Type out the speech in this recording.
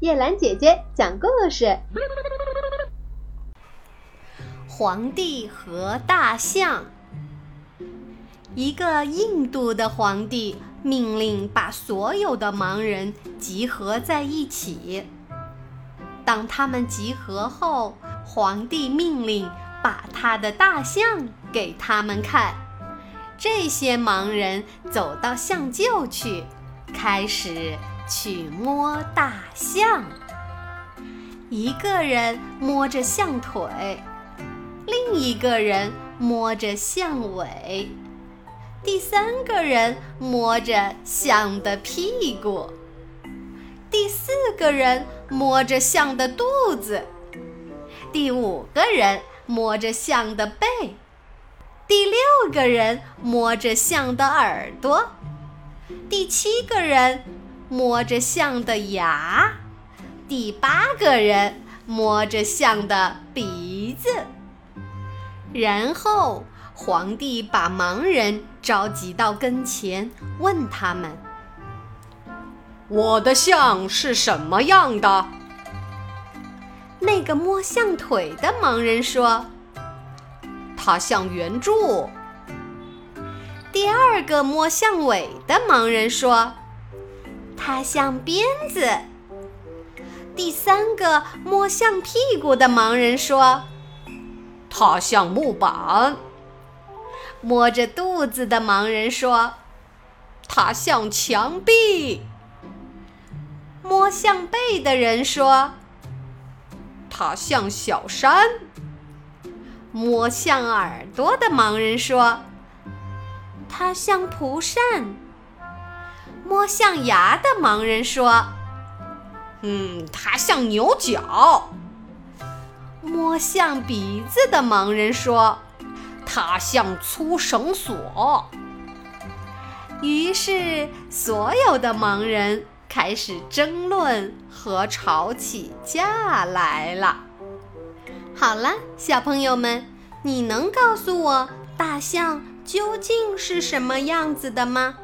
叶兰姐姐讲故事：皇帝和大象。一个印度的皇帝命令把所有的盲人集合在一起。当他们集合后，皇帝命令把他的大象给他们看。这些盲人走到象臼去，开始去摸大象。一个人摸着象腿，另一个人摸着象尾，第三个人摸着象的屁股。第四个人摸着象的肚子，第五个人摸着象的背，第六个人摸着象的耳朵，第七个人摸着象的牙，第八个人摸着象的鼻子。然后皇帝把盲人召集到跟前，问他们。我的象是什么样的？那个摸象腿的盲人说：“它像圆柱。”第二个摸象尾的盲人说：“它像鞭子。”第三个摸象屁股的盲人说：“它像木板。”摸着肚子的盲人说：“它像墙壁。”摸象背的人说：“它像小山。”摸象耳朵的盲人说：“它像蒲扇。”摸象牙的盲人说：“嗯，它像牛角。”摸象鼻子的盲人说：“它像粗绳索。”于是，所有的盲人。开始争论和吵起架来了。好了，小朋友们，你能告诉我大象究竟是什么样子的吗？